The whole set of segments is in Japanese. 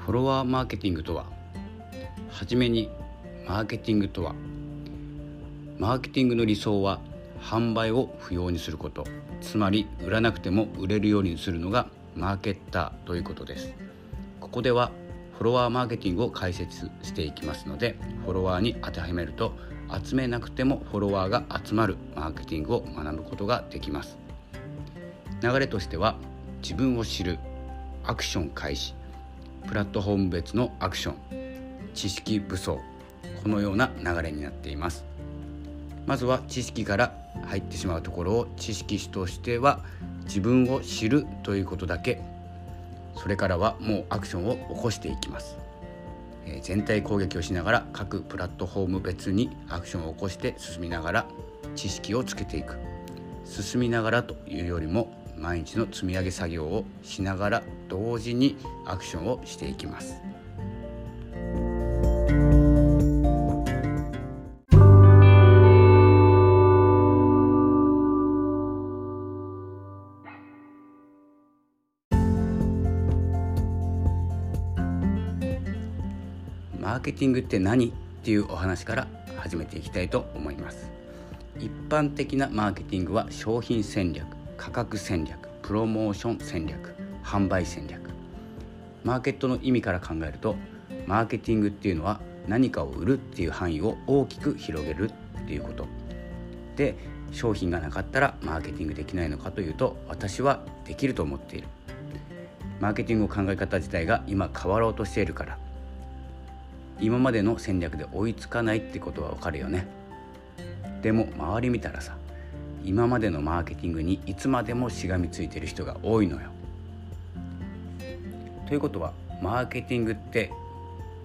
フォロワーマーケティングとははじめにマーケティングとはマーケティングの理想は販売を不要にすることつまり売らなくても売れるようにするのがマーケッターということです。ここではフォロワーマーケティングを解説していきますのでフォロワーに当てはめると集めなくてもフォロワーが集まるマーケティングを学ぶことができます。流れとしては自分を知るアクション開始プラットフォーム別のアクション知識武装このような流れになっています。まずは知識から入ってしまうところを知識としては自分を知るということだけそれからはもうアクションを起こしていきます、え、全体攻撃をしながら各プラットフォーム別にアクションを起こして進みながら知識をつけていく。進みながらというよりも毎日の積み上げ作業をしながら同時にアクションをしていきます。マーケティングって何？っていうお話から始めていきたいと思います。一般的なマーケティングは商品戦略。価格戦略プロモーション戦略販売戦略。マーケットの意味から考えるとマーケティングっていうのは何かを売るっていう範囲を大きく広げるっていうこと。で商品がなかったらマーケティングできないのかというと私はできると思っている。マーケティングの考え方自体が今変わろうとしているから。今までの戦略で追いつかないってことはわかるよね。でも周り見たらさ今までのマーケティングにいつまでもしがみついてる人が多いのよ。ということはマーケティングって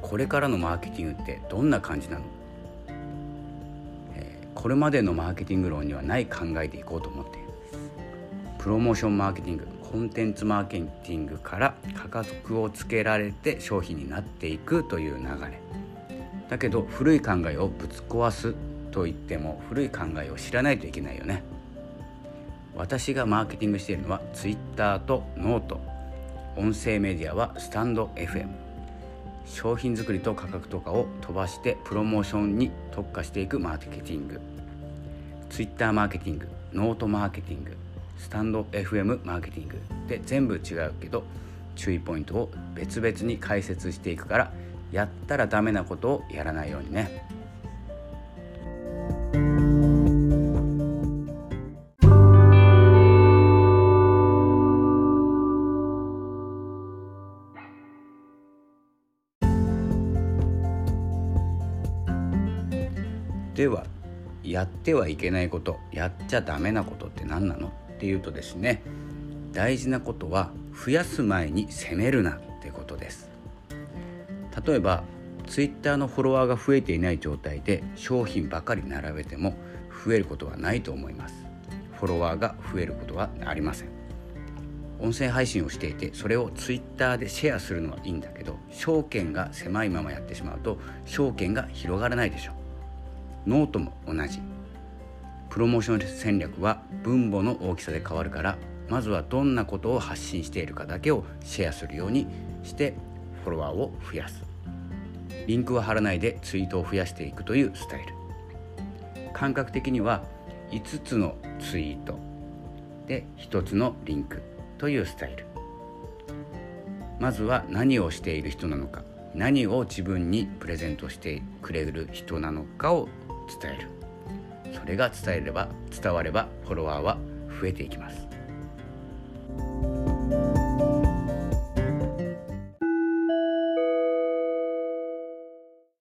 これからのマーケティングってどんな感じなの、えー、これまでのマーケティング論にはない考えでいこうと思っている。プロモーションマーケティングコンテンツマーケティングから価格をつけられて商品になっていくという流れ。だけど古い考えをぶち壊すと言っても古い考えを知らないといけないよね。私がマーケティングしているのは Twitter と note。音声メディアはスタンド FM 商品作りと価格とかを飛ばしてプロモーションに特化していくマーケティング。Twitter マーケティングノートマーケティングスタンド FM マーケティングで全部違うけど注意ポイントを別々に解説していくからやったらダメなことをやらないようにね。ではやってはいけないことやっちゃダメなことって何なの？っていうとですね大事なことは増やす前に責めるなってことです。例えば Twitter のフォロワーが増えていない状態で商品ばかり並べても増えることはないと思います。フォロワーが増えることはありません。音声配信をしていてそれを Twitter でシェアするのはいいんだけど証券が狭いままやってしまうと商圏が広がらないでしょ。ノートも同じ。プロモーション戦略は分母の大きさで変わるからまずはどんなことを発信しているかだけをシェアするようにしてフォロワーを増やす。リンクは貼らないでツイートを増やしていくというスタイル。感覚的には5つのツイートで1つのリンクというスタイル。まずは何をしている人なのか何を自分にプレゼントしてくれる人なのかを伝える。それが伝えれば伝わればフォロワーは増えていきます。